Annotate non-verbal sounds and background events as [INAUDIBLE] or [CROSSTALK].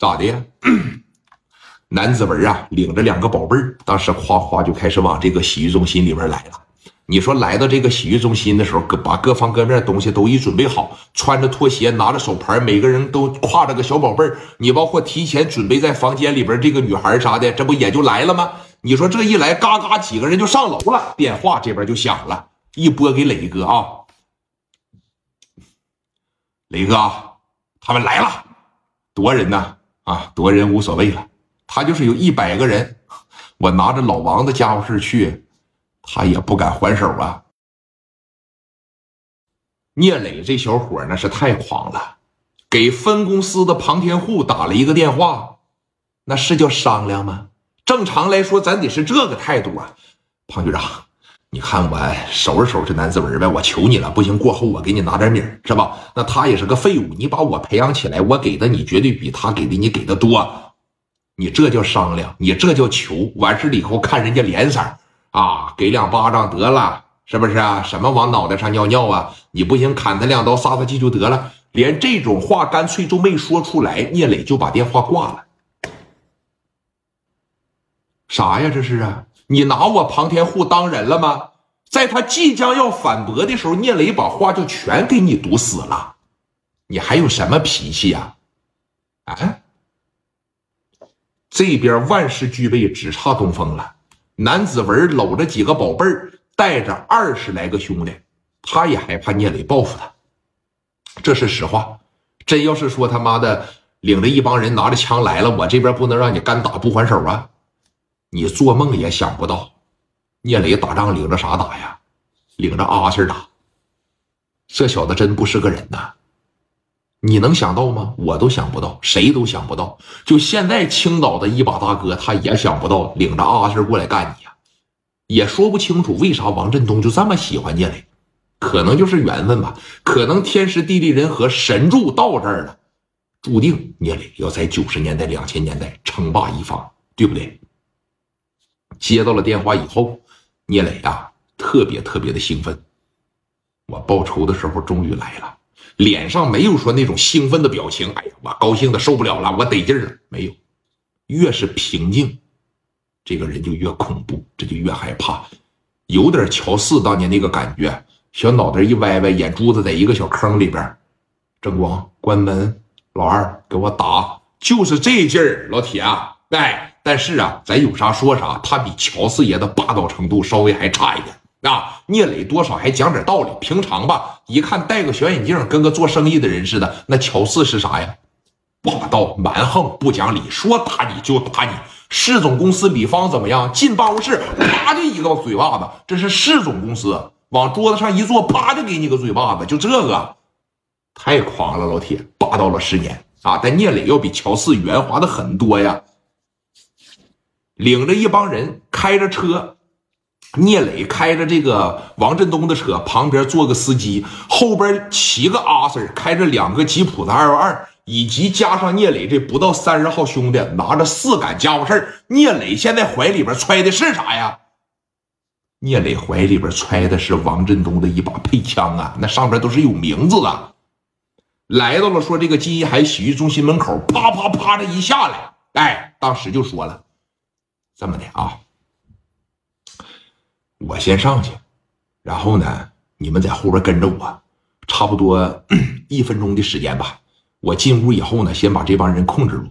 咋的呀？男子文啊，领着两个宝贝儿，当时夸夸就开始往这个洗浴中心里边来了。你说来到这个洗浴中心的时候，各把各方各面东西都一准备好，穿着拖鞋，拿着手牌，每个人都挎着个小宝贝儿。你包括提前准备在房间里边这个女孩啥的，这不也就来了吗？你说这一来，嘎嘎几个人就上楼了，电话这边就响了，一拨给磊哥啊，磊哥，他们来了，多人呢啊，夺人无所谓了。他就是有一百个人，我拿着老王的家伙事去，他也不敢还手啊。聂磊这小伙那是太狂了，给分公司的庞天户打了一个电话，那是叫商量吗？正常来说，咱得是这个态度啊，庞局长，你看我收拾收拾男子文呗，我求你了，不行，过后我给你拿点米儿是吧？那他也是个废物，你把我培养起来，我给的你绝对比他给的你给的多。你这叫商量，你这叫求。完事了以后看人家脸色啊，给两巴掌得了，是不是啊？什么往脑袋上尿尿啊？你不行，砍他两刀，撒撒气就得了。连这种话干脆都没说出来，聂磊就把电话挂了。啥呀？这是啊？你拿我庞天护当人了吗？在他即将要反驳的时候，聂磊把话就全给你堵死了。你还有什么脾气呀？啊？这边万事俱备，只差东风了。南子文搂着几个宝贝儿，带着二十来个兄弟，他也害怕聂磊报复他。这是实话。真要是说他妈的领着一帮人拿着枪来了，我这边不能让你干打不还手啊！你做梦也想不到，聂磊打仗领着啥打呀？领着阿 Sir 打。这小子真不是个人呐！你能想到吗？我都想不到，谁都想不到。就现在青岛的一把大哥，他也想不到领着阿 Sir 过来干你呀，也说不清楚为啥王振东就这么喜欢聂磊，可能就是缘分吧，可能天时地利人和，神助到这儿了，注定聂磊要在九十年代、两千年代称霸一方，对不对？接到了电话以后，聂磊啊，特别特别的兴奋，我报仇的时候终于来了。脸上没有说那种兴奋的表情，哎呀，我高兴的受不了了，我得劲儿了。没有，越是平静，这个人就越恐怖，这就越害怕，有点乔四当年那个感觉，小脑袋一歪歪，眼珠子在一个小坑里边，正光关门，老二给我打，就是这劲儿，老铁，哎，但是啊，咱有啥说啥，他比乔四爷的霸道程度稍微还差一点。啊，聂磊多少还讲点道理。平常吧，一看戴个小眼镜，跟个做生意的人似的。那乔四是啥呀？霸道蛮横，不讲理，说打你就打你。市总公司李芳怎么样？进办公室，啪就一个嘴巴子。这是市总公司，往桌子上一坐，啪就给你个嘴巴子。就这个，太狂了，老铁，霸道了十年啊！但聂磊要比乔四圆滑的很多呀。领着一帮人，开着车。聂磊开着这个王振东的车，旁边坐个司机，后边骑个阿 Sir，开着两个吉普的二幺二，以及加上聂磊这不到三十号兄弟，拿着四杆家伙事聂磊现在怀里边揣的是啥呀？聂磊怀里边揣的是王振东的一把配枪啊，那上边都是有名字的。来到了说这个金一海洗浴中心门口，啪啪啪的一下来，哎，当时就说了，这么的啊。我先上去，然后呢，你们在后边跟着我，差不多 [CLEARS THROAT] 一分钟的时间吧。我进屋以后呢，先把这帮人控制住，